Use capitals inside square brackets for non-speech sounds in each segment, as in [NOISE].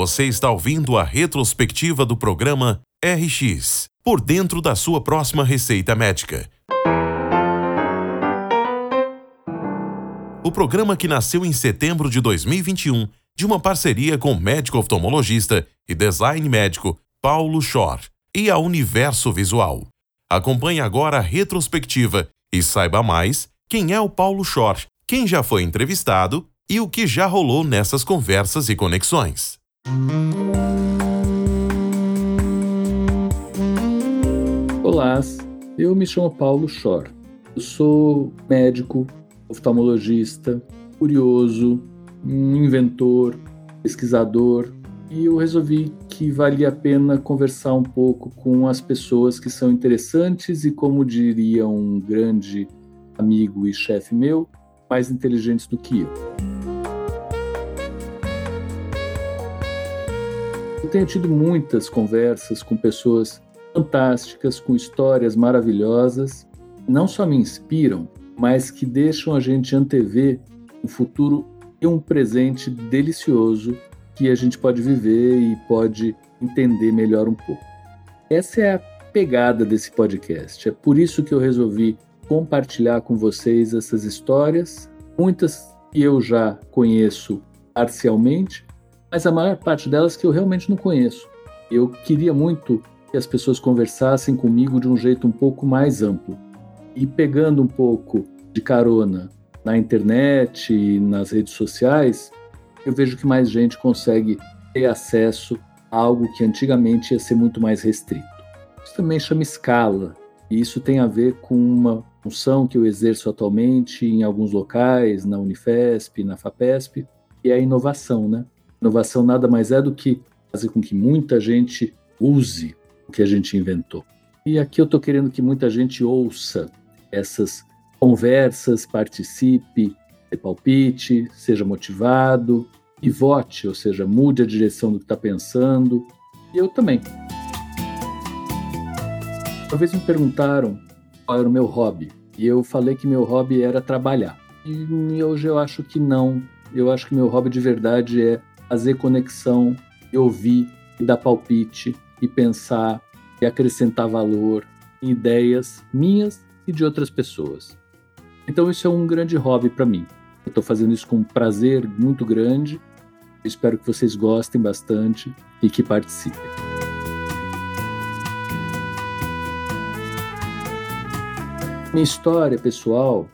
Você está ouvindo a retrospectiva do programa RX Por dentro da sua próxima receita médica. O programa que nasceu em setembro de 2021 de uma parceria com o médico oftalmologista e design médico Paulo Schor e a Universo Visual. Acompanhe agora a retrospectiva e saiba mais quem é o Paulo Schor, quem já foi entrevistado e o que já rolou nessas conversas e conexões. Olá, eu me chamo Paulo Schor. Eu sou médico, oftalmologista, curioso, um inventor, pesquisador, e eu resolvi que valia a pena conversar um pouco com as pessoas que são interessantes e, como diria um grande amigo e chefe meu, mais inteligentes do que eu. Tenho tido muitas conversas com pessoas fantásticas, com histórias maravilhosas, não só me inspiram, mas que deixam a gente antever um futuro e um presente delicioso que a gente pode viver e pode entender melhor um pouco. Essa é a pegada desse podcast. É por isso que eu resolvi compartilhar com vocês essas histórias, muitas que eu já conheço parcialmente, mas a maior parte delas que eu realmente não conheço. Eu queria muito que as pessoas conversassem comigo de um jeito um pouco mais amplo. E pegando um pouco de carona na internet e nas redes sociais, eu vejo que mais gente consegue ter acesso a algo que antigamente ia ser muito mais restrito. Isso também chama escala, e isso tem a ver com uma função que eu exerço atualmente em alguns locais, na Unifesp, na FAPESP, e é a inovação, né? Inovação nada mais é do que fazer com que muita gente use o que a gente inventou. E aqui eu estou querendo que muita gente ouça essas conversas, participe, palpite, seja motivado e vote, ou seja, mude a direção do que está pensando. E eu também. Uma vez me perguntaram qual era o meu hobby, e eu falei que meu hobby era trabalhar. E hoje eu acho que não. Eu acho que meu hobby de verdade é fazer conexão, e ouvir, e dar palpite, e pensar, e acrescentar valor em ideias minhas e de outras pessoas. Então isso é um grande hobby para mim. Eu estou fazendo isso com um prazer muito grande. Eu espero que vocês gostem bastante e que participem. Minha história pessoal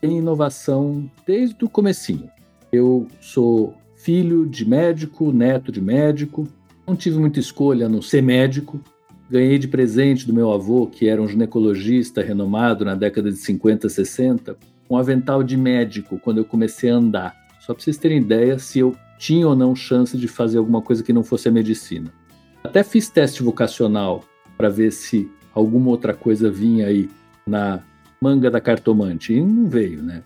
tem inovação desde o comecinho. Eu sou filho de médico, neto de médico, não tive muita escolha no ser médico. Ganhei de presente do meu avô, que era um ginecologista renomado na década de 50, 60, um avental de médico quando eu comecei a andar. Só para vocês terem ideia se eu tinha ou não chance de fazer alguma coisa que não fosse a medicina. Até fiz teste vocacional para ver se alguma outra coisa vinha aí na manga da cartomante e não veio, né?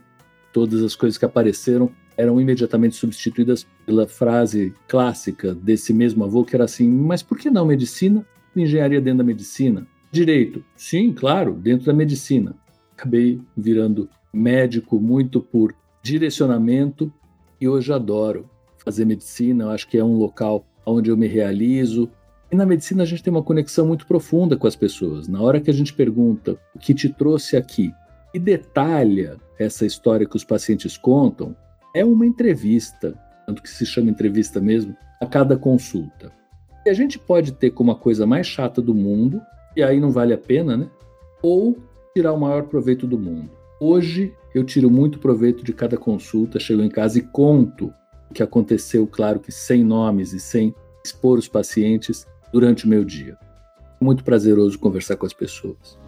Todas as coisas que apareceram eram imediatamente substituídas pela frase clássica desse mesmo avô que era assim: "Mas por que não medicina? engenharia dentro da medicina? Direito? Sim, claro, dentro da medicina. Acabei virando médico muito por direcionamento e hoje adoro fazer medicina. Eu acho que é um local onde eu me realizo. E na medicina a gente tem uma conexão muito profunda com as pessoas. Na hora que a gente pergunta o que te trouxe aqui e detalha essa história que os pacientes contam, é uma entrevista, tanto que se chama entrevista mesmo, a cada consulta. E a gente pode ter como a coisa mais chata do mundo, e aí não vale a pena, né? Ou tirar o maior proveito do mundo. Hoje eu tiro muito proveito de cada consulta, chego em casa e conto o que aconteceu, claro que sem nomes e sem expor os pacientes durante o meu dia. Muito prazeroso conversar com as pessoas.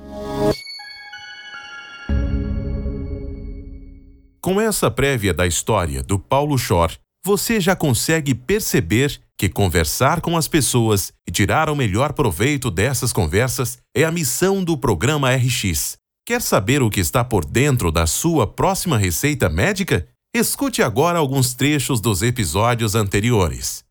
Com essa prévia da história do Paulo Schor, você já consegue perceber que conversar com as pessoas e tirar o melhor proveito dessas conversas é a missão do programa RX. Quer saber o que está por dentro da sua próxima receita médica? Escute agora alguns trechos dos episódios anteriores.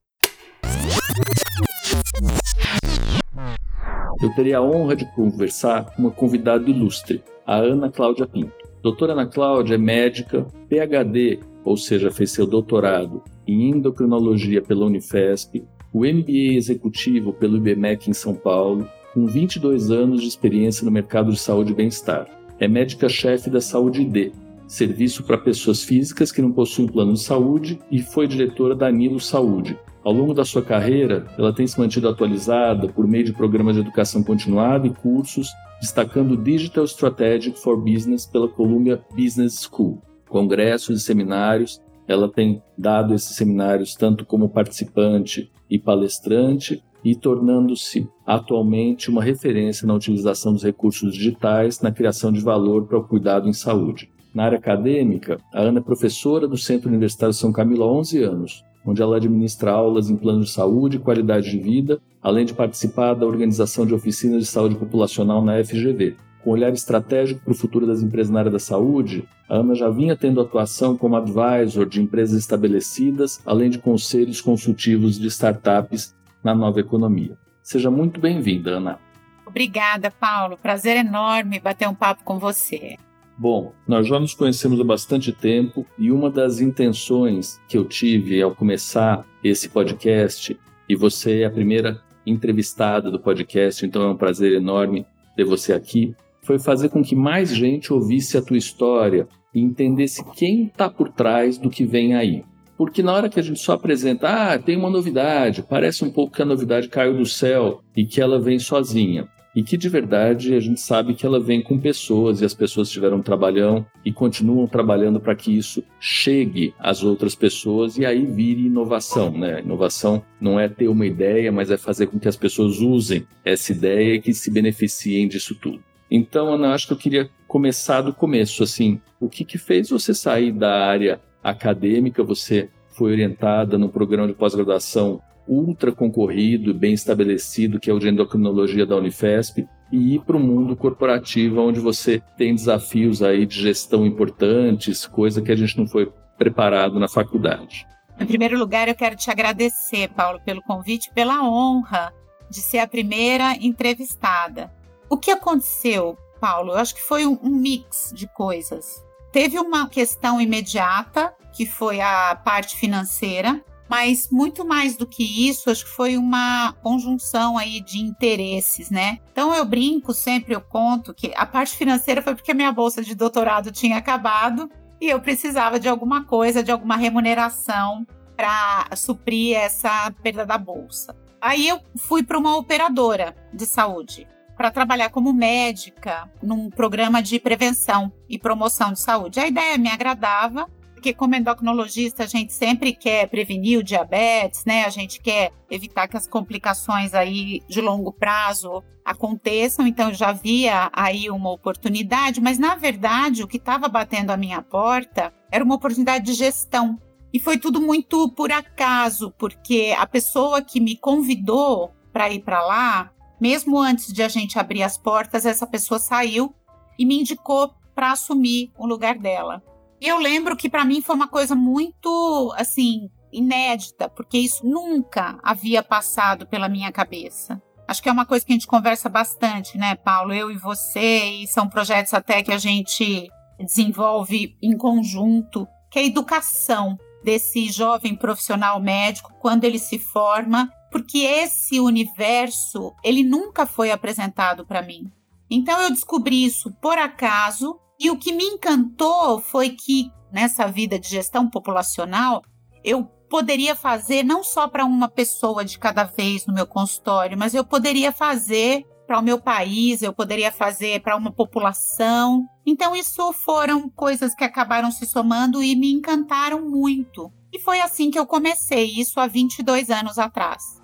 Eu teria a honra de conversar com uma convidada ilustre, a Ana Cláudia Pinto. Doutora Ana Cláudia é médica, PhD, ou seja, fez seu doutorado em endocrinologia pela Unifesp, o MBA executivo pelo IBMEC em São Paulo, com 22 anos de experiência no mercado de saúde e bem-estar. É médica-chefe da Saúde D, serviço para pessoas físicas que não possuem plano de saúde, e foi diretora da Nilo Saúde. Ao longo da sua carreira, ela tem se mantido atualizada por meio de programas de educação continuada e cursos, destacando Digital Strategic for Business pela Columbia Business School, congressos e seminários. Ela tem dado esses seminários tanto como participante e palestrante, e tornando-se atualmente uma referência na utilização dos recursos digitais na criação de valor para o cuidado em saúde. Na área acadêmica, a Ana é professora do Centro Universitário São Camilo há 11 anos, onde ela administra aulas em planos de saúde e qualidade de vida, além de participar da organização de oficinas de saúde populacional na FGV. Com olhar estratégico para o futuro das empresas na área da saúde, a Ana já vinha tendo atuação como advisor de empresas estabelecidas, além de conselhos consultivos de startups na nova economia. Seja muito bem-vinda, Ana. Obrigada, Paulo. Prazer enorme bater um papo com você. Bom, nós já nos conhecemos há bastante tempo e uma das intenções que eu tive ao começar esse podcast, e você é a primeira entrevistada do podcast, então é um prazer enorme ter você aqui, foi fazer com que mais gente ouvisse a tua história e entendesse quem está por trás do que vem aí. Porque na hora que a gente só apresenta, ah, tem uma novidade, parece um pouco que a novidade caiu do céu e que ela vem sozinha. E que de verdade a gente sabe que ela vem com pessoas e as pessoas tiveram trabalhão e continuam trabalhando para que isso chegue às outras pessoas e aí vire inovação, né? Inovação não é ter uma ideia, mas é fazer com que as pessoas usem essa ideia e que se beneficiem disso tudo. Então, Ana, acho que eu queria começar do começo, assim, o que, que fez você sair da área acadêmica? Você foi orientada no programa de pós-graduação ultra concorrido e bem estabelecido, que é o de endocrinologia da Unifesp, e ir para o mundo corporativo, onde você tem desafios aí de gestão importantes, coisa que a gente não foi preparado na faculdade. Em primeiro lugar, eu quero te agradecer, Paulo, pelo convite, pela honra de ser a primeira entrevistada. O que aconteceu, Paulo? Eu acho que foi um mix de coisas. Teve uma questão imediata, que foi a parte financeira, mas muito mais do que isso, acho que foi uma conjunção aí de interesses, né? Então eu brinco sempre, eu conto que a parte financeira foi porque a minha bolsa de doutorado tinha acabado e eu precisava de alguma coisa, de alguma remuneração para suprir essa perda da bolsa. Aí eu fui para uma operadora de saúde para trabalhar como médica num programa de prevenção e promoção de saúde. A ideia me agradava, porque como endocrinologista a gente sempre quer prevenir o diabetes, né? A gente quer evitar que as complicações aí de longo prazo aconteçam, então eu já via aí uma oportunidade, mas na verdade o que estava batendo a minha porta era uma oportunidade de gestão. E foi tudo muito por acaso, porque a pessoa que me convidou para ir para lá mesmo antes de a gente abrir as portas, essa pessoa saiu e me indicou para assumir o lugar dela. Eu lembro que para mim foi uma coisa muito, assim, inédita, porque isso nunca havia passado pela minha cabeça. Acho que é uma coisa que a gente conversa bastante, né, Paulo? Eu e você, e são projetos até que a gente desenvolve em conjunto, que é a educação desse jovem profissional médico quando ele se forma porque esse universo ele nunca foi apresentado para mim. Então eu descobri isso por acaso e o que me encantou foi que nessa vida de gestão populacional eu poderia fazer não só para uma pessoa de cada vez no meu consultório, mas eu poderia fazer para o meu país, eu poderia fazer para uma população. Então, isso foram coisas que acabaram se somando e me encantaram muito. E foi assim que eu comecei, isso há 22 anos atrás.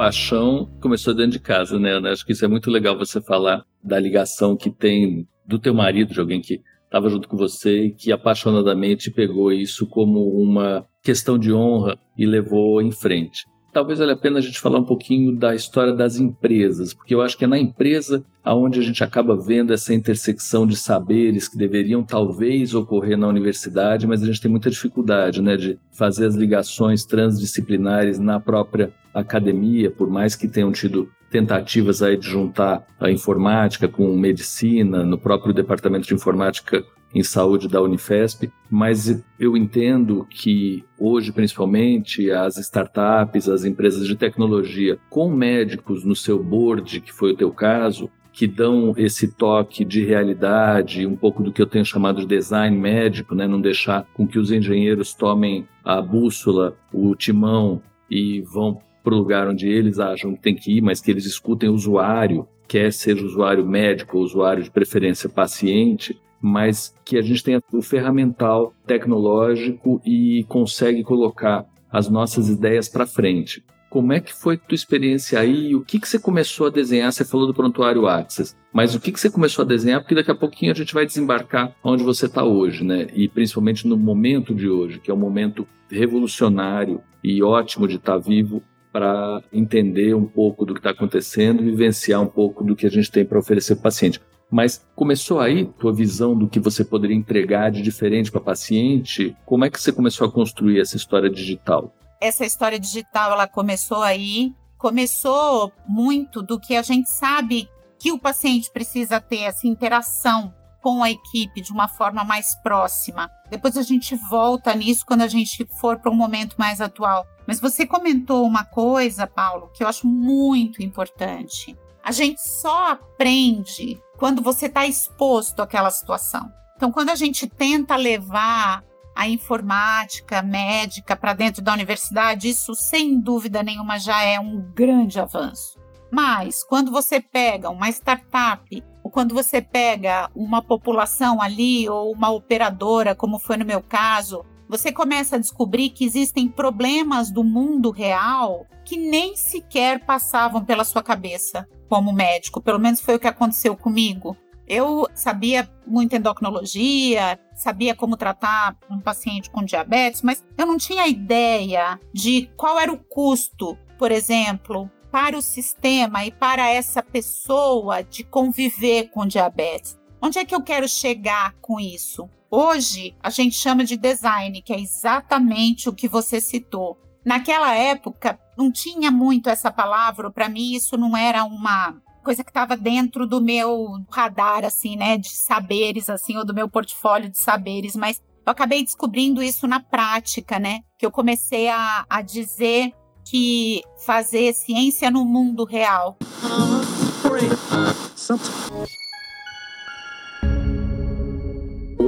Paixão começou dentro de casa, né, Ana? Acho que isso é muito legal você falar da ligação que tem do teu marido, de alguém que estava junto com você e que apaixonadamente pegou isso como uma questão de honra e levou em frente talvez valha a pena a gente falar um pouquinho da história das empresas, porque eu acho que é na empresa aonde a gente acaba vendo essa intersecção de saberes que deveriam talvez ocorrer na universidade, mas a gente tem muita dificuldade, né, de fazer as ligações transdisciplinares na própria academia, por mais que tenham tido tentativas aí de juntar a informática com medicina, no próprio departamento de informática em saúde da Unifesp, mas eu entendo que hoje, principalmente, as startups, as empresas de tecnologia, com médicos no seu board, que foi o teu caso, que dão esse toque de realidade, um pouco do que eu tenho chamado de design médico, né? não deixar com que os engenheiros tomem a bússola, o timão e vão para o lugar onde eles acham que tem que ir, mas que eles escutem o usuário, quer seja usuário médico ou usuário de preferência paciente, mas que a gente tenha o ferramental tecnológico e consegue colocar as nossas ideias para frente. Como é que foi a tua experiência aí? O que, que você começou a desenhar? Você falou do prontuário Access, mas o que, que você começou a desenhar? Porque daqui a pouquinho a gente vai desembarcar onde você está hoje, né? E principalmente no momento de hoje, que é um momento revolucionário e ótimo de estar tá vivo para entender um pouco do que está acontecendo, vivenciar um pouco do que a gente tem para oferecer para o paciente. Mas começou aí tua visão do que você poderia entregar de diferente para paciente? Como é que você começou a construir essa história digital? essa história digital ela começou aí, começou muito do que a gente sabe que o paciente precisa ter essa interação com a equipe de uma forma mais próxima. Depois a gente volta nisso quando a gente for para um momento mais atual. Mas você comentou uma coisa, Paulo, que eu acho muito importante. A gente só aprende quando você está exposto àquela situação. Então, quando a gente tenta levar a informática médica para dentro da universidade, isso sem dúvida nenhuma já é um grande avanço. Mas quando você pega uma startup, ou quando você pega uma população ali, ou uma operadora, como foi no meu caso, você começa a descobrir que existem problemas do mundo real que nem sequer passavam pela sua cabeça como médico. Pelo menos foi o que aconteceu comigo. Eu sabia muito endocrinologia, sabia como tratar um paciente com diabetes, mas eu não tinha ideia de qual era o custo, por exemplo, para o sistema e para essa pessoa de conviver com diabetes. Onde é que eu quero chegar com isso? Hoje a gente chama de design, que é exatamente o que você citou. Naquela época não tinha muito essa palavra, para mim isso não era uma coisa que estava dentro do meu radar, assim, né, de saberes, assim, ou do meu portfólio de saberes, mas eu acabei descobrindo isso na prática, né, que eu comecei a, a dizer que fazer ciência no mundo real.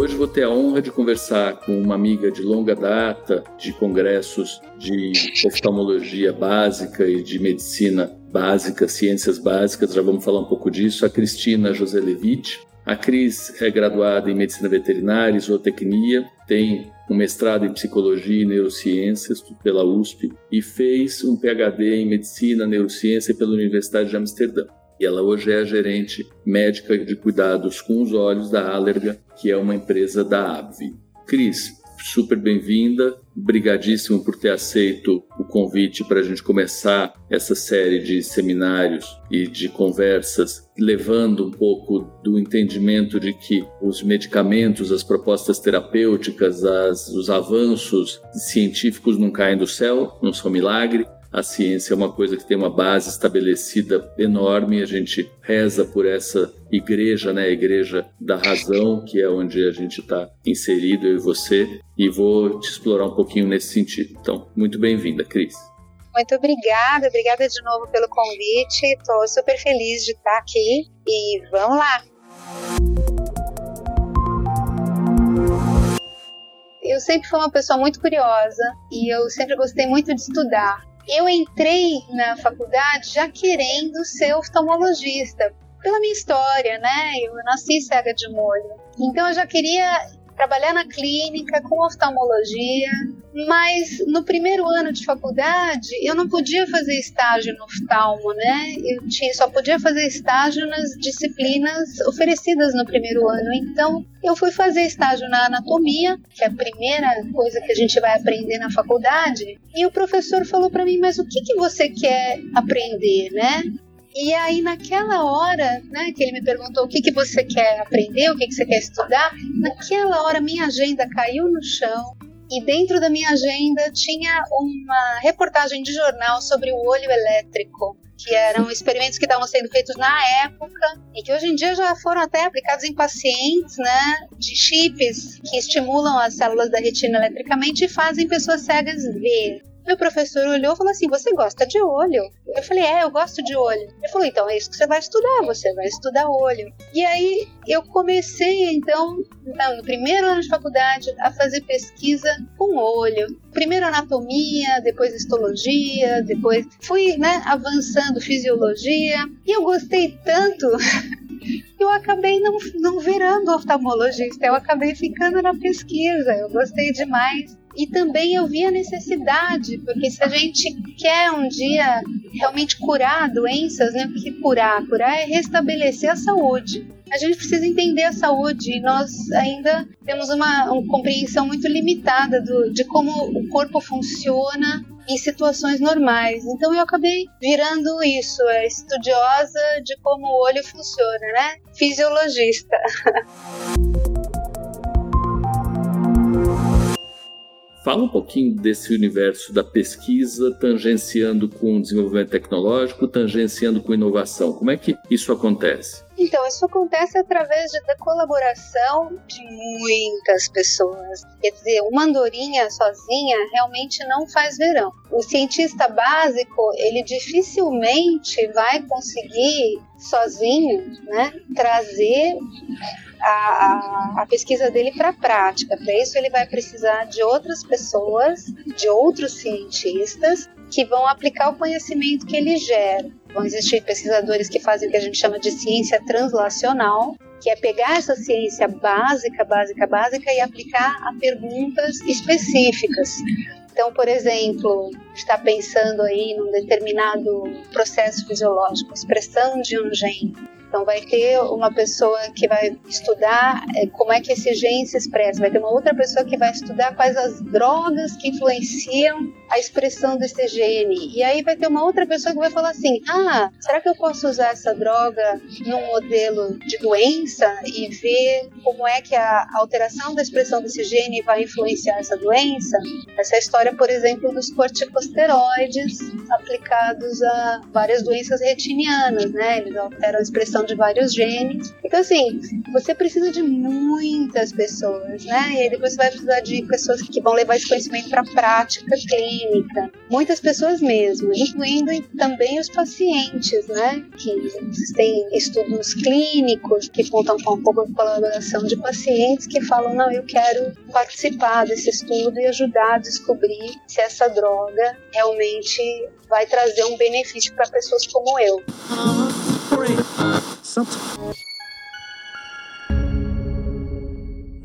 Hoje vou ter a honra de conversar com uma amiga de longa data de congressos de oftalmologia básica e de medicina básica, ciências básicas, já vamos falar um pouco disso, a Cristina José Levite. A Cris é graduada em medicina veterinária e zootecnia, tem um mestrado em psicologia e neurociências pela USP e fez um PhD em medicina, neurociência pela Universidade de Amsterdã. E ela hoje é a gerente médica de cuidados com os olhos da Allerga, que é uma empresa da AbbVie. Cris, super bem-vinda. Obrigadíssimo por ter aceito o convite para a gente começar essa série de seminários e de conversas, levando um pouco do entendimento de que os medicamentos, as propostas terapêuticas, as, os avanços científicos não caem do céu, não são milagre, a ciência é uma coisa que tem uma base estabelecida enorme. A gente reza por essa igreja, né? A igreja da razão, que é onde a gente está inserido, eu e você. E vou te explorar um pouquinho nesse sentido. Então, muito bem-vinda, Cris. Muito obrigada, obrigada de novo pelo convite. Estou super feliz de estar aqui e vamos lá. Eu sempre fui uma pessoa muito curiosa e eu sempre gostei muito de estudar eu entrei na faculdade já querendo ser oftalmologista, pela minha história, né? Eu nasci cega de molho. Então eu já queria trabalhar na clínica com oftalmologia, mas no primeiro ano de faculdade eu não podia fazer estágio no oftalmo, né? Eu tinha, só podia fazer estágio nas disciplinas oferecidas no primeiro ano. Então eu fui fazer estágio na anatomia, que é a primeira coisa que a gente vai aprender na faculdade, e o professor falou para mim: "Mas o que que você quer aprender, né?" E aí, naquela hora, né, que ele me perguntou o que, que você quer aprender, o que, que você quer estudar, naquela hora minha agenda caiu no chão e dentro da minha agenda tinha uma reportagem de jornal sobre o olho elétrico que eram experimentos que estavam sendo feitos na época e que hoje em dia já foram até aplicados em pacientes, né, de chips que estimulam as células da retina eletricamente e fazem pessoas cegas ver. Meu professor olhou e falou assim: Você gosta de olho? Eu falei: É, eu gosto de olho. Ele falou: Então é isso que você vai estudar, você vai estudar olho. E aí eu comecei, então, no primeiro ano de faculdade, a fazer pesquisa com olho. Primeiro anatomia, depois histologia, depois fui né, avançando fisiologia. E eu gostei tanto [LAUGHS] eu acabei não, não virando oftalmologista, eu acabei ficando na pesquisa. Eu gostei demais e também eu vi a necessidade, porque se a gente quer um dia realmente curar doenças, né? Porque curar, curar é restabelecer a saúde. A gente precisa entender a saúde e nós ainda temos uma, uma compreensão muito limitada do, de como o corpo funciona em situações normais. Então eu acabei virando isso, é estudiosa de como o olho funciona, né? Fisiologista. [LAUGHS] Fala um pouquinho desse universo da pesquisa, tangenciando com desenvolvimento tecnológico, tangenciando com inovação. Como é que isso acontece? Então, isso acontece através de, da colaboração de muitas pessoas. Quer dizer, uma andorinha sozinha realmente não faz verão. O cientista básico, ele dificilmente vai conseguir sozinho né, trazer a, a, a pesquisa dele para a prática. Para isso, ele vai precisar de outras pessoas, de outros cientistas que vão aplicar o conhecimento que ele gera. Vão existir pesquisadores que fazem o que a gente chama de ciência translacional, que é pegar essa ciência básica, básica, básica e aplicar a perguntas específicas. Então, por exemplo, está pensando aí num determinado processo fisiológico, expressão de um gene. Então, vai ter uma pessoa que vai estudar é, como é que esse gene se expressa, vai ter uma outra pessoa que vai estudar quais as drogas que influenciam a expressão desse gene. E aí vai ter uma outra pessoa que vai falar assim: ah, será que eu posso usar essa droga num modelo de doença e ver como é que a alteração da expressão desse gene vai influenciar essa doença? Essa é história, por exemplo, dos corticosteroides aplicados a várias doenças retinianas, né? Eles alteram a expressão de vários genes. Então, assim, você precisa de muitas pessoas, né? E aí depois você vai precisar de pessoas que vão levar esse conhecimento para a prática clínica. Muitas pessoas mesmo, incluindo também os pacientes, né? Que existem estudos clínicos que contam com a colaboração de pacientes que falam: não, eu quero participar desse estudo e ajudar a descobrir se essa droga realmente vai trazer um benefício para pessoas como eu.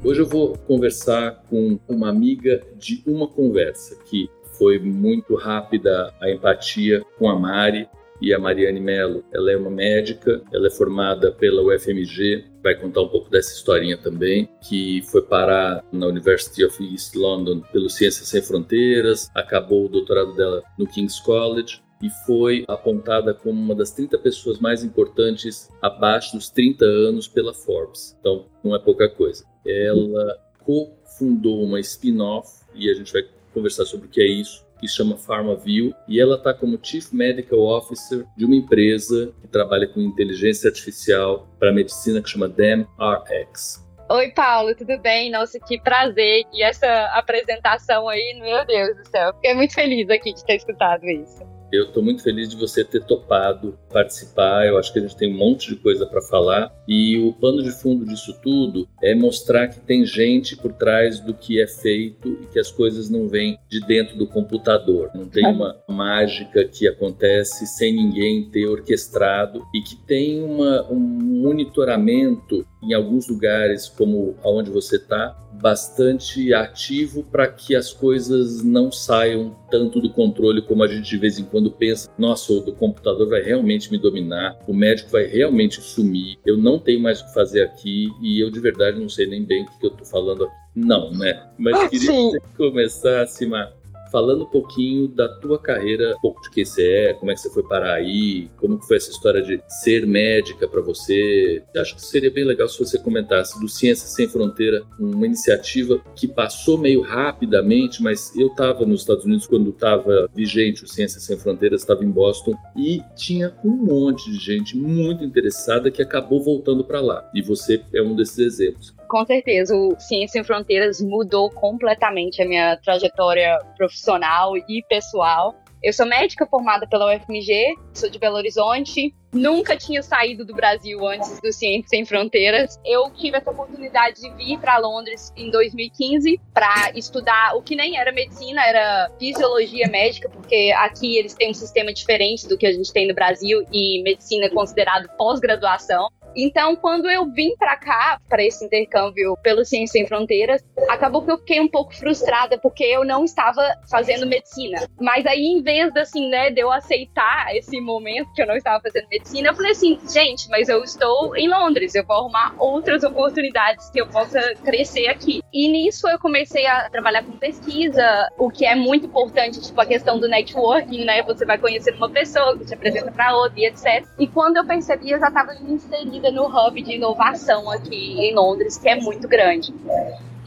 Hoje eu vou conversar com uma amiga de uma conversa que foi muito rápida a empatia com a Mari e a Mariane Mello. Ela é uma médica, ela é formada pela UFMG, vai contar um pouco dessa historinha também, que foi parar na University of East London pelo Ciências Sem Fronteiras, acabou o doutorado dela no King's College e foi apontada como uma das 30 pessoas mais importantes abaixo dos 30 anos pela Forbes. Então, não é pouca coisa. Ela cofundou uma spin-off e a gente vai conversar sobre o que é isso, que chama PharmaView, e ela está como Chief Medical Officer de uma empresa que trabalha com inteligência artificial para medicina que chama DemRx. Oi, Paulo, tudo bem? Nossa, que prazer. E essa apresentação aí, meu Deus do céu. Fiquei muito feliz aqui de ter escutado isso. Eu estou muito feliz de você ter topado participar. Eu acho que a gente tem um monte de coisa para falar. E o pano de fundo disso tudo é mostrar que tem gente por trás do que é feito e que as coisas não vêm de dentro do computador. Não tem uma mágica que acontece sem ninguém ter orquestrado e que tem uma, um monitoramento em alguns lugares, como aonde você está, bastante ativo para que as coisas não saiam tanto do controle como a gente de vez em quando pensa. Nossa, o computador vai realmente me dominar, o médico vai realmente sumir, eu não tenho mais o que fazer aqui e eu de verdade não sei nem bem o que eu estou falando aqui. Não, né? Mas ah, queria que você começasse, Mar, falando um pouquinho da tua carreira, um pouco de quem você é, como é que você foi parar aí, como foi essa história de ser médica para você. Acho que seria bem legal se você comentasse do Ciências Sem Fronteira, uma iniciativa que passou meio rapidamente, mas eu estava nos Estados Unidos quando estava vigente o Ciências Sem Fronteiras, estava em Boston e tinha um monte de gente muito interessada que acabou voltando para lá. E você é um desses exemplos. Com certeza, o Ciência Sem Fronteiras mudou completamente a minha trajetória profissional e pessoal. Eu sou médica formada pela UFMG, sou de Belo Horizonte, nunca tinha saído do Brasil antes do Ciência Sem Fronteiras. Eu tive essa oportunidade de vir para Londres em 2015 para estudar o que nem era medicina, era fisiologia médica, porque aqui eles têm um sistema diferente do que a gente tem no Brasil e medicina é considerado pós-graduação. Então, quando eu vim para cá, para esse intercâmbio pelo Ciência Sem Fronteiras, acabou que eu fiquei um pouco frustrada porque eu não estava fazendo medicina. Mas aí, em vez de, assim, né, de eu aceitar esse momento que eu não estava fazendo medicina, eu falei assim, gente, mas eu estou em Londres, eu vou arrumar outras oportunidades que eu possa crescer aqui. E nisso eu comecei a trabalhar com pesquisa, o que é muito importante, tipo a questão do networking, né? Você vai conhecer uma pessoa, que te apresenta para outra e etc. E quando eu percebi, eu já estava inserida no hub de inovação aqui em Londres, que é muito grande.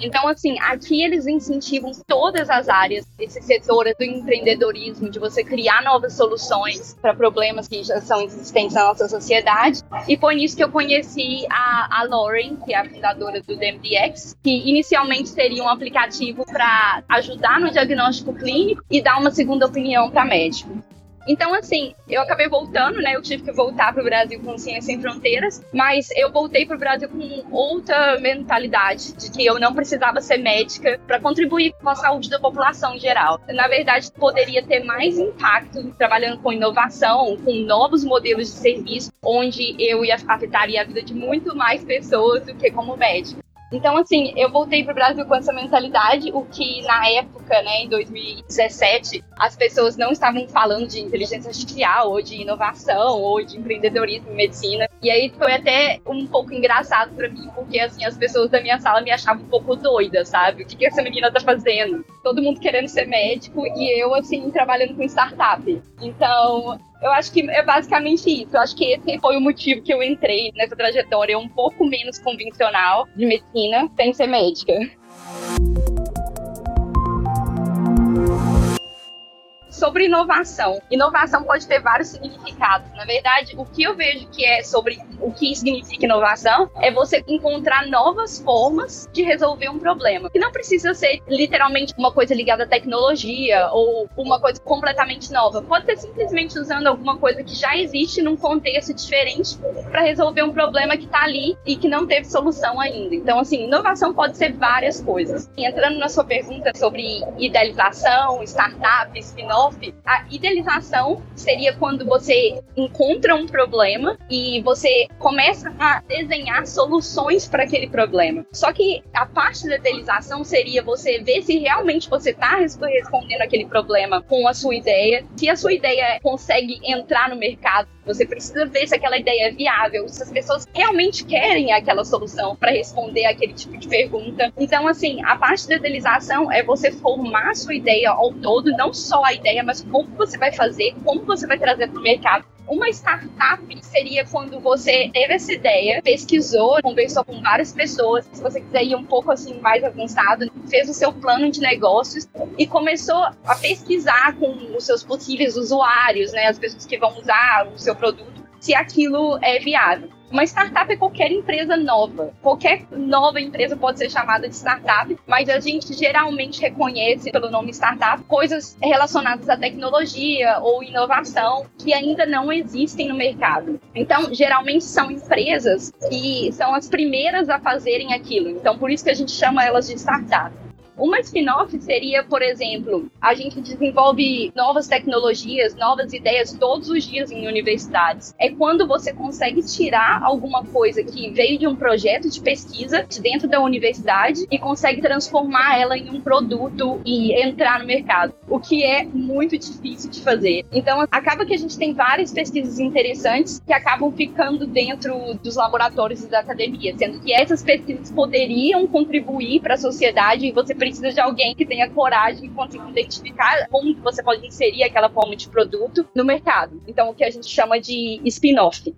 Então, assim, aqui eles incentivam todas as áreas, esse setor do empreendedorismo, de você criar novas soluções para problemas que já são existentes na nossa sociedade. E foi nisso que eu conheci a, a Lauren, que é a fundadora do DMDX, que inicialmente seria um aplicativo para ajudar no diagnóstico clínico e dar uma segunda opinião para médico. Então, assim, eu acabei voltando, né? Eu tive que voltar para o Brasil com Ciência Sem Fronteiras, mas eu voltei para o Brasil com outra mentalidade, de que eu não precisava ser médica para contribuir com a saúde da população em geral. Na verdade, poderia ter mais impacto trabalhando com inovação, com novos modelos de serviço, onde eu ia afetaria a vida de muito mais pessoas do que como médica. Então, assim, eu voltei para o Brasil com essa mentalidade, o que na época, né, em 2017, as pessoas não estavam falando de inteligência artificial, ou de inovação, ou de empreendedorismo em medicina. E aí foi até um pouco engraçado para mim, porque, assim, as pessoas da minha sala me achavam um pouco doida, sabe? O que, que essa menina tá fazendo? Todo mundo querendo ser médico e eu, assim, trabalhando com startup. Então, eu acho que é basicamente isso. Eu acho que esse foi o motivo que eu entrei nessa trajetória um pouco menos convencional de medicina, sem ser médica. Sobre inovação. Inovação pode ter vários significados. Na verdade, o que eu vejo que é sobre o que significa inovação é você encontrar novas formas de resolver um problema. Que não precisa ser literalmente uma coisa ligada à tecnologia ou uma coisa completamente nova. Pode ser simplesmente usando alguma coisa que já existe num contexto diferente para resolver um problema que está ali e que não teve solução ainda. Então, assim, inovação pode ser várias coisas. Entrando na sua pergunta sobre idealização, startup, spin-off, a idealização seria quando você encontra um problema e você começa a desenhar soluções para aquele problema. Só que a parte da idealização seria você ver se realmente você está respondendo aquele problema com a sua ideia, se a sua ideia consegue entrar no mercado. Você precisa ver se aquela ideia é viável, se as pessoas realmente querem aquela solução para responder aquele tipo de pergunta. Então, assim, a parte da idealização é você formar a sua ideia ao todo, não só a ideia, mas como você vai fazer, como você vai trazer para o mercado. Uma startup seria quando você teve essa ideia, pesquisou, conversou com várias pessoas, se você quiser ir um pouco assim mais avançado, fez o seu plano de negócios e começou a pesquisar com os seus possíveis usuários, né, as pessoas que vão usar o seu produto, se aquilo é viável. Uma startup é qualquer empresa nova. Qualquer nova empresa pode ser chamada de startup, mas a gente geralmente reconhece pelo nome startup coisas relacionadas à tecnologia ou inovação que ainda não existem no mercado. Então, geralmente são empresas que são as primeiras a fazerem aquilo. Então, por isso que a gente chama elas de startup. Uma spin-off seria, por exemplo, a gente desenvolve novas tecnologias, novas ideias todos os dias em universidades. É quando você consegue tirar alguma coisa que veio de um projeto de pesquisa de dentro da universidade e consegue transformar ela em um produto e entrar no mercado. o que é muito difícil de fazer. Então, acaba que a gente tem várias pesquisas interessantes que acabam ficando dentro dos laboratórios da academia, sendo que essas pesquisas poderiam contribuir para a sociedade e você precisa de alguém que tenha coragem e consiga identificar como você pode inserir aquela forma de produto no mercado. Então, o que a gente chama de spin-off.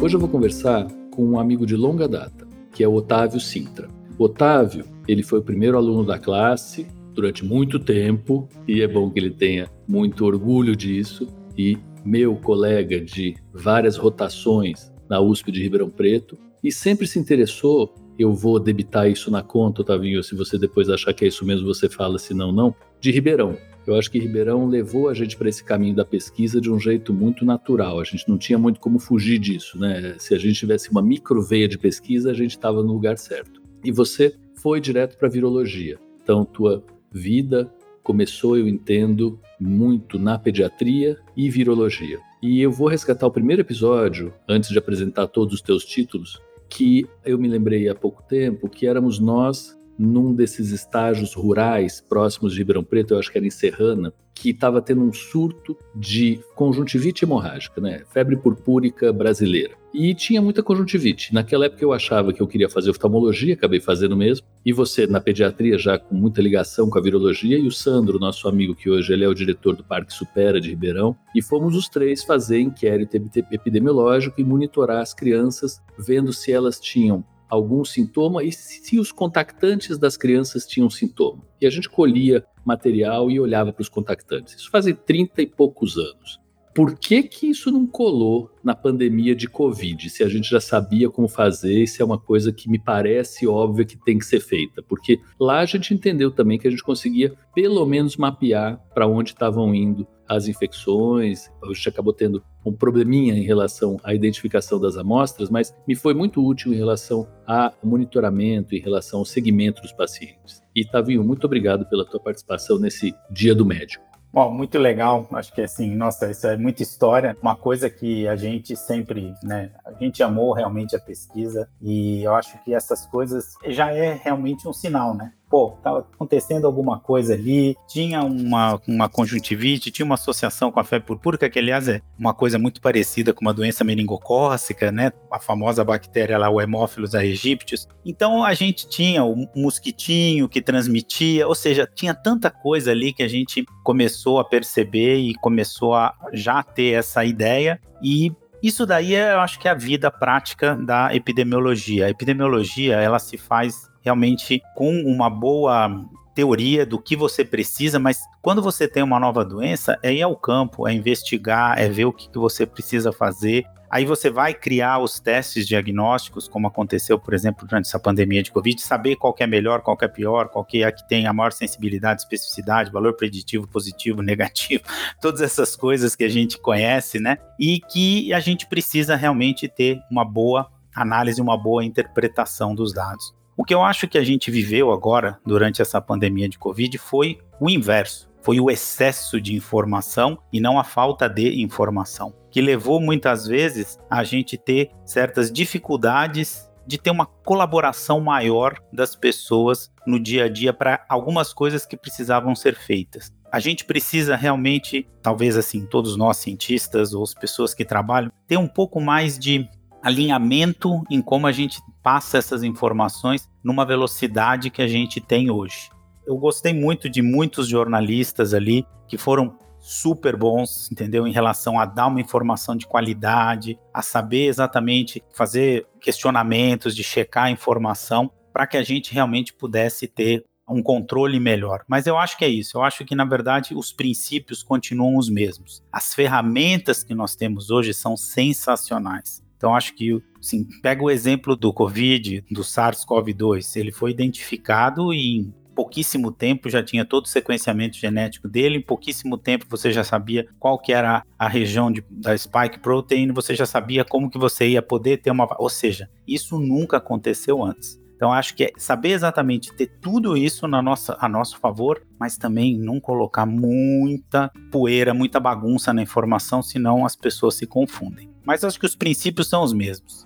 Hoje eu vou conversar com um amigo de longa data, que é o Otávio Sintra. O Otávio, ele foi o primeiro aluno da classe durante muito tempo, e é bom que ele tenha muito orgulho disso, e meu colega de várias rotações na USP de Ribeirão Preto, e sempre se interessou, eu vou debitar isso na conta, Otavinho, se você depois achar que é isso mesmo, você fala, se não, não, de Ribeirão. Eu acho que Ribeirão levou a gente para esse caminho da pesquisa de um jeito muito natural. A gente não tinha muito como fugir disso, né? Se a gente tivesse uma microveia de pesquisa, a gente estava no lugar certo. E você foi direto para virologia. Então, tua vida começou, eu entendo, muito na pediatria e virologia. E eu vou resgatar o primeiro episódio, antes de apresentar todos os teus títulos, que eu me lembrei há pouco tempo, que éramos nós num desses estágios rurais próximos de Ribeirão Preto, eu acho que era em Serrana, que estava tendo um surto de conjuntivite hemorrágica, né? Febre purpúrica brasileira. E tinha muita conjuntivite. Naquela época eu achava que eu queria fazer oftalmologia, acabei fazendo mesmo. E você, na pediatria, já com muita ligação com a virologia, e o Sandro, nosso amigo, que hoje ele é o diretor do Parque Supera de Ribeirão. E fomos os três fazer inquérito epidemiológico e monitorar as crianças, vendo se elas tinham algum sintoma e se os contactantes das crianças tinham sintoma. E a gente colhia material e olhava para os contactantes. Isso fazem 30 e poucos anos. Por que, que isso não colou na pandemia de Covid, se a gente já sabia como fazer, isso é uma coisa que me parece óbvia que tem que ser feita? Porque lá a gente entendeu também que a gente conseguia pelo menos mapear para onde estavam indo as infecções, a gente acabou tendo um probleminha em relação à identificação das amostras, mas me foi muito útil em relação ao monitoramento, em relação ao segmento dos pacientes. E Tavinho, muito obrigado pela tua participação nesse Dia do Médico. Bom, muito legal. Acho que assim, nossa, isso é muita história. Uma coisa que a gente sempre, né, a gente amou realmente a pesquisa e eu acho que essas coisas já é realmente um sinal, né? Pô, estava acontecendo alguma coisa ali, tinha uma, uma conjuntivite, tinha uma associação com a febre purpúrica, que aliás é uma coisa muito parecida com uma doença meningocócica, né? A famosa bactéria lá, o Haemophilus aegyptius. Então a gente tinha o mosquitinho que transmitia, ou seja, tinha tanta coisa ali que a gente começou a perceber e começou a já ter essa ideia e isso daí é, eu acho que é a vida prática da epidemiologia. A epidemiologia, ela se faz realmente com uma boa teoria do que você precisa, mas quando você tem uma nova doença, é ir ao campo, é investigar, é ver o que, que você precisa fazer. Aí você vai criar os testes diagnósticos, como aconteceu, por exemplo, durante essa pandemia de Covid, saber qual é melhor, qual é pior, qual é a que tem a maior sensibilidade, especificidade, valor preditivo, positivo, [LAUGHS] negativo, todas essas coisas que a gente conhece, né? E que a gente precisa realmente ter uma boa análise, uma boa interpretação dos dados. O que eu acho que a gente viveu agora, durante essa pandemia de Covid, foi o inverso. Foi o excesso de informação e não a falta de informação, que levou muitas vezes a gente ter certas dificuldades de ter uma colaboração maior das pessoas no dia a dia para algumas coisas que precisavam ser feitas. A gente precisa realmente, talvez assim, todos nós cientistas ou as pessoas que trabalham, ter um pouco mais de alinhamento em como a gente passa essas informações numa velocidade que a gente tem hoje. Eu gostei muito de muitos jornalistas ali que foram super bons, entendeu? Em relação a dar uma informação de qualidade, a saber exatamente fazer questionamentos, de checar a informação, para que a gente realmente pudesse ter um controle melhor. Mas eu acho que é isso. Eu acho que, na verdade, os princípios continuam os mesmos. As ferramentas que nós temos hoje são sensacionais. Então, acho que, assim, pega o exemplo do Covid, do SARS-CoV-2, ele foi identificado e em pouquíssimo tempo já tinha todo o sequenciamento genético dele, em pouquíssimo tempo você já sabia qual que era a região de, da spike protein, você já sabia como que você ia poder ter uma... Ou seja, isso nunca aconteceu antes. Então acho que é saber exatamente ter tudo isso na nossa, a nosso favor, mas também não colocar muita poeira, muita bagunça na informação, senão as pessoas se confundem mas acho que os princípios são os mesmos.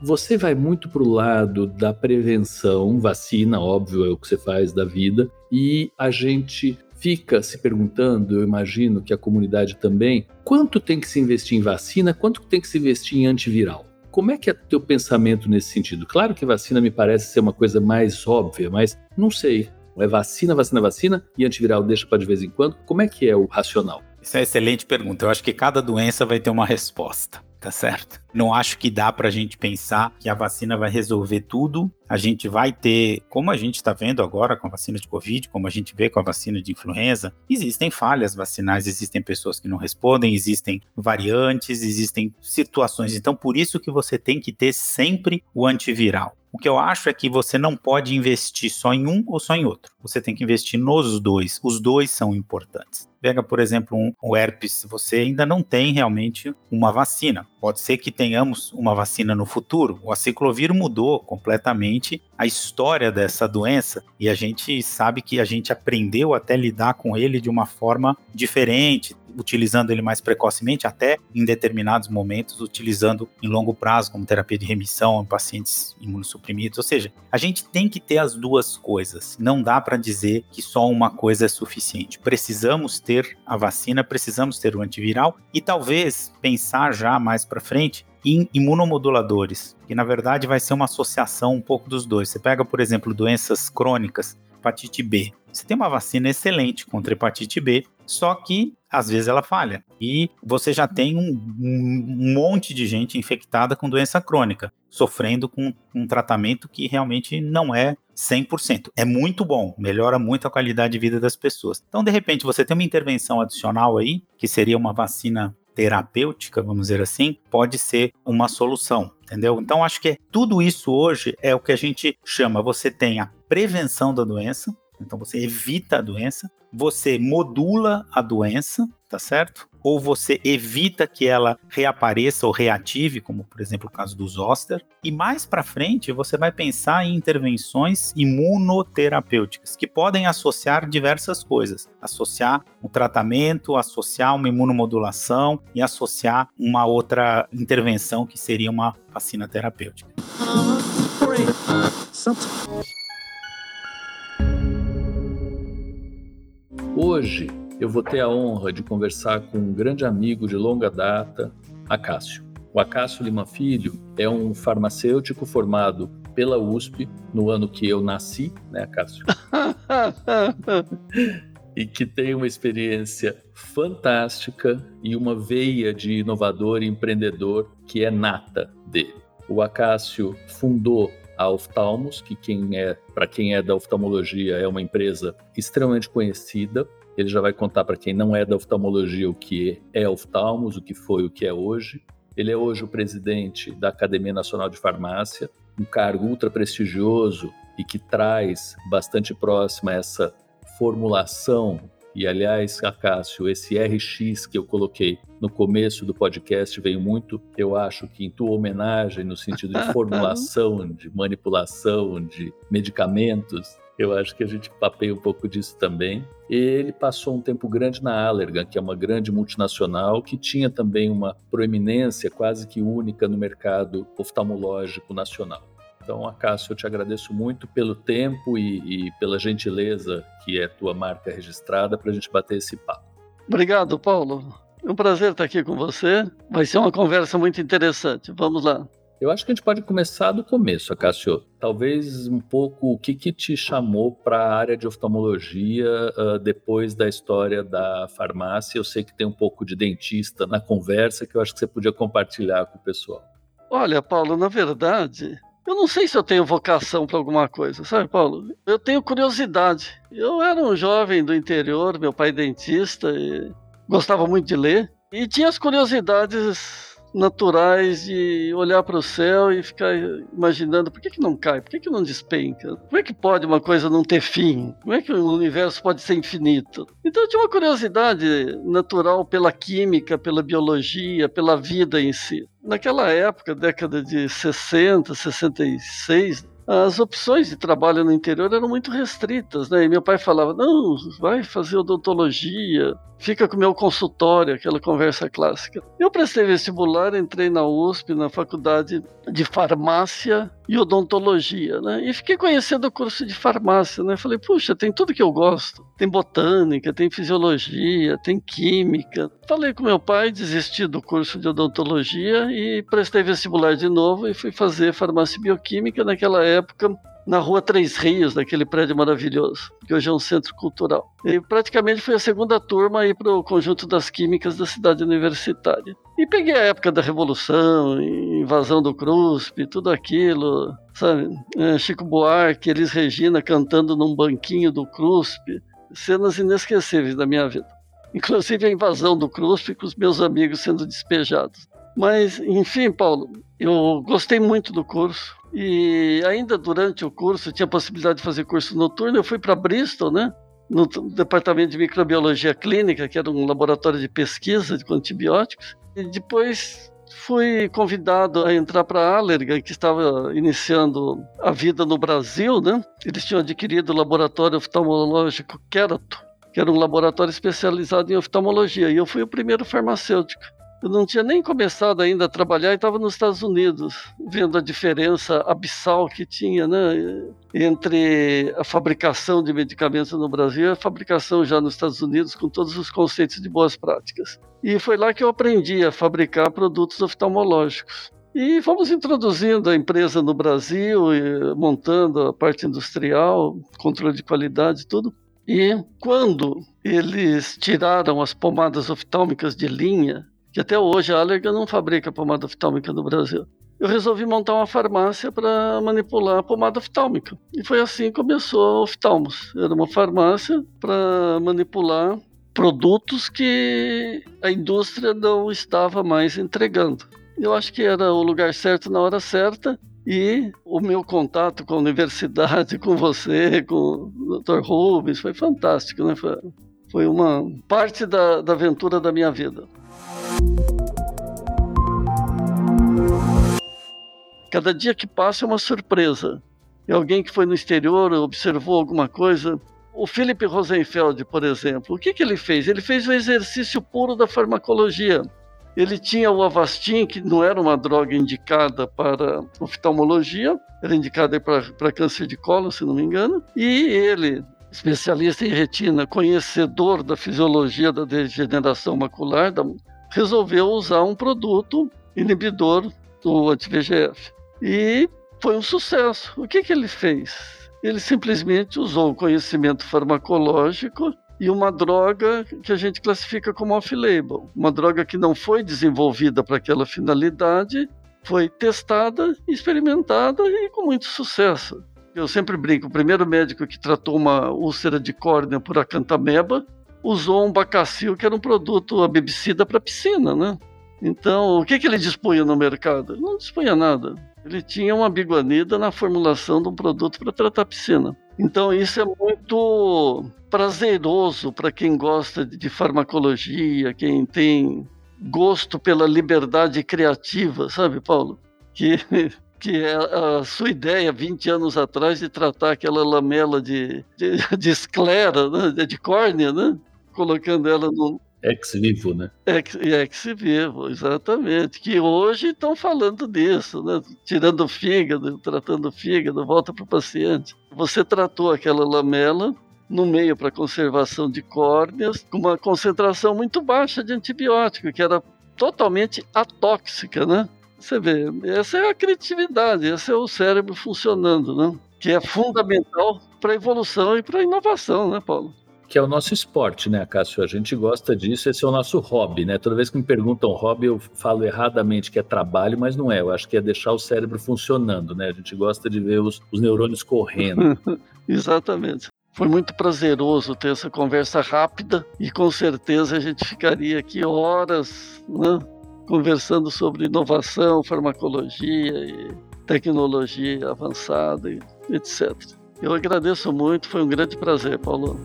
você vai muito para o lado da prevenção, vacina, óbvio, é o que você faz da vida, e a gente fica se perguntando, eu imagino que a comunidade também, quanto tem que se investir em vacina, quanto tem que se investir em antiviral? Como é que é o teu pensamento nesse sentido? Claro que vacina me parece ser uma coisa mais óbvia, mas não sei. É vacina, vacina, vacina e antiviral deixa para de vez em quando? Como é que é o racional? Isso é uma excelente pergunta. Eu acho que cada doença vai ter uma resposta tá certo? Não acho que dá para a gente pensar que a vacina vai resolver tudo. A gente vai ter, como a gente está vendo agora com a vacina de Covid, como a gente vê com a vacina de influenza, existem falhas vacinais, existem pessoas que não respondem, existem variantes, existem situações. Então, por isso que você tem que ter sempre o antiviral. O que eu acho é que você não pode investir só em um ou só em outro. Você tem que investir nos dois. Os dois são importantes. Pega, por exemplo, um, o herpes, você ainda não tem realmente uma vacina. Pode ser que tenhamos uma vacina no futuro. O aciclovir mudou completamente a história dessa doença e a gente sabe que a gente aprendeu até lidar com ele de uma forma diferente, utilizando ele mais precocemente, até em determinados momentos, utilizando em longo prazo, como terapia de remissão em pacientes imunossuprimidos. Ou seja, a gente tem que ter as duas coisas. Não dá para dizer que só uma coisa é suficiente. Precisamos ter a vacina, precisamos ter o antiviral e talvez pensar já mais para frente em imunomoduladores, que na verdade vai ser uma associação um pouco dos dois. Você pega, por exemplo, doenças crônicas, hepatite B. Você tem uma vacina excelente contra hepatite B, só que às vezes ela falha. E você já tem um, um monte de gente infectada com doença crônica, sofrendo com um tratamento que realmente não é 100%. É muito bom, melhora muito a qualidade de vida das pessoas. Então, de repente, você tem uma intervenção adicional aí, que seria uma vacina terapêutica, vamos dizer assim, pode ser uma solução, entendeu? Então acho que tudo isso hoje é o que a gente chama, você tem a prevenção da doença, então você evita a doença, você modula a doença, tá certo? Ou você evita que ela reapareça ou reative, como por exemplo o caso do zoster. E mais para frente você vai pensar em intervenções imunoterapêuticas que podem associar diversas coisas, associar um tratamento, associar uma imunomodulação e associar uma outra intervenção que seria uma vacina terapêutica. Hoje eu vou ter a honra de conversar com um grande amigo de longa data, Acácio. O Acácio Lima Filho é um farmacêutico formado pela USP no ano que eu nasci, né, Acácio? [LAUGHS] e que tem uma experiência fantástica e uma veia de inovador e empreendedor que é nata dele. O Acácio fundou a Oftalmos, que quem é, para quem é da oftalmologia, é uma empresa extremamente conhecida. Ele já vai contar para quem não é da oftalmologia o que é oftalmos, o que foi, o que é hoje. Ele é hoje o presidente da Academia Nacional de Farmácia, um cargo ultra prestigioso e que traz bastante próxima essa formulação e aliás, Acácio, esse RX que eu coloquei no começo do podcast veio muito, eu acho que em tua homenagem, no sentido de [LAUGHS] formulação, de manipulação, de medicamentos. Eu acho que a gente papeia um pouco disso também. Ele passou um tempo grande na Allergan, que é uma grande multinacional que tinha também uma proeminência quase que única no mercado oftalmológico nacional. Então, Acácio, eu te agradeço muito pelo tempo e, e pela gentileza que é tua marca registrada para a gente bater esse papo. Obrigado, Paulo. É um prazer estar aqui com você. Vai ser uma conversa muito interessante. Vamos lá. Eu acho que a gente pode começar do começo, Acácio. Talvez um pouco o que, que te chamou para a área de oftalmologia uh, depois da história da farmácia. Eu sei que tem um pouco de dentista na conversa que eu acho que você podia compartilhar com o pessoal. Olha, Paulo, na verdade, eu não sei se eu tenho vocação para alguma coisa, sabe, Paulo? Eu tenho curiosidade. Eu era um jovem do interior, meu pai dentista, e gostava muito de ler. E tinha as curiosidades naturais de olhar para o céu e ficar imaginando por que, que não cai, por que, que não despenca, como é que pode uma coisa não ter fim, como é que o universo pode ser infinito. Então eu tinha uma curiosidade natural pela química, pela biologia, pela vida em si. Naquela época, década de 60, 66, as opções de trabalho no interior eram muito restritas, né? E meu pai falava: não, vai fazer odontologia, fica com o meu consultório, aquela conversa clássica. Eu prestei vestibular, entrei na USP, na faculdade de farmácia e odontologia, né? E fiquei conhecendo o curso de farmácia, né? Falei, puxa, tem tudo que eu gosto. Tem botânica, tem fisiologia, tem química. Falei com meu pai, desisti do curso de odontologia e prestei vestibular de novo e fui fazer farmácia e bioquímica naquela época na rua Três Rios, naquele prédio maravilhoso, que hoje é um centro cultural. E praticamente foi a segunda turma para o conjunto das químicas da cidade universitária. E peguei a época da Revolução, invasão do CRUSP, tudo aquilo, sabe? É, Chico Buarque, Elis Regina cantando num banquinho do CRUSP, cenas inesquecíveis da minha vida. Inclusive a invasão do CRUSP com os meus amigos sendo despejados. Mas, enfim, Paulo, eu gostei muito do curso, e ainda durante o curso, tinha a possibilidade de fazer curso noturno, eu fui para Bristol, né? No departamento de microbiologia clínica, que era um laboratório de pesquisa de antibióticos. E depois fui convidado a entrar para a Allergan, que estava iniciando a vida no Brasil, né? Eles tinham adquirido o laboratório oftalmológico Kerato, que era um laboratório especializado em oftalmologia, e eu fui o primeiro farmacêutico eu não tinha nem começado ainda a trabalhar e estava nos Estados Unidos, vendo a diferença abissal que tinha né, entre a fabricação de medicamentos no Brasil e a fabricação já nos Estados Unidos, com todos os conceitos de boas práticas. E foi lá que eu aprendi a fabricar produtos oftalmológicos. E fomos introduzindo a empresa no Brasil, montando a parte industrial, controle de qualidade, tudo. E quando eles tiraram as pomadas oftálmicas de linha, que até hoje a Allergan não fabrica pomada oftálmica no Brasil. Eu resolvi montar uma farmácia para manipular a pomada oftálmica. E foi assim que começou a Oftalmos. Era uma farmácia para manipular produtos que a indústria não estava mais entregando. Eu acho que era o lugar certo na hora certa e o meu contato com a universidade, [LAUGHS] com você, com o Dr. Rubens, foi fantástico, né? Foi, uma parte da, da aventura da minha vida. Cada dia que passa é uma surpresa. E alguém que foi no exterior observou alguma coisa. O Philip Rosenfeld, por exemplo, o que, que ele fez? Ele fez o exercício puro da farmacologia. Ele tinha o Avastin, que não era uma droga indicada para oftalmologia, era indicada para câncer de colo, se não me engano, e ele, especialista em retina, conhecedor da fisiologia da degeneração macular, da, resolveu usar um produto inibidor do anti-VGF. E foi um sucesso. O que, que ele fez? Ele simplesmente usou o conhecimento farmacológico e uma droga que a gente classifica como off-label. Uma droga que não foi desenvolvida para aquela finalidade, foi testada, experimentada e com muito sucesso. Eu sempre brinco, o primeiro médico que tratou uma úlcera de córnea por acantameba usou um bacacil que era um produto abebicida para piscina, né? Então, o que, que ele dispunha no mercado? Ele não dispunha nada. Ele tinha uma biguanida na formulação de um produto para tratar piscina. Então, isso é muito prazeroso para quem gosta de farmacologia, quem tem gosto pela liberdade criativa, sabe, Paulo? Que, [LAUGHS] que é a sua ideia 20 anos atrás de tratar aquela lamela de, de, de esclera, né? de córnea, né? Colocando ela no. Ex vivo, né? Ex, ex vivo, exatamente. Que hoje estão falando disso, né? Tirando o fígado, tratando o fígado, volta para o paciente. Você tratou aquela lamela no meio para conservação de córneas, com uma concentração muito baixa de antibiótico, que era totalmente atóxica, né? Você vê, essa é a criatividade, esse é o cérebro funcionando, né? Que é fundamental para a evolução e para a inovação, né, Paulo? Que é o nosso esporte, né, Cássio? A gente gosta disso, esse é o nosso hobby, né? Toda vez que me perguntam hobby, eu falo erradamente que é trabalho, mas não é. Eu acho que é deixar o cérebro funcionando, né? A gente gosta de ver os, os neurônios correndo. [LAUGHS] Exatamente. Foi muito prazeroso ter essa conversa rápida e com certeza a gente ficaria aqui horas, né? Conversando sobre inovação, farmacologia e tecnologia avançada, etc. Eu agradeço muito, foi um grande prazer, Paulo.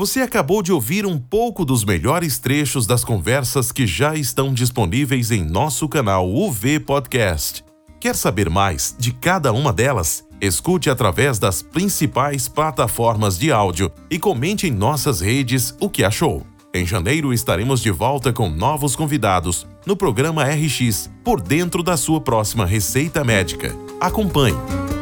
Você acabou de ouvir um pouco dos melhores trechos das conversas que já estão disponíveis em nosso canal UV Podcast. Quer saber mais de cada uma delas? Escute através das principais plataformas de áudio e comente em nossas redes o que achou. Em janeiro estaremos de volta com novos convidados no programa RX, por dentro da sua próxima receita médica. Acompanhe!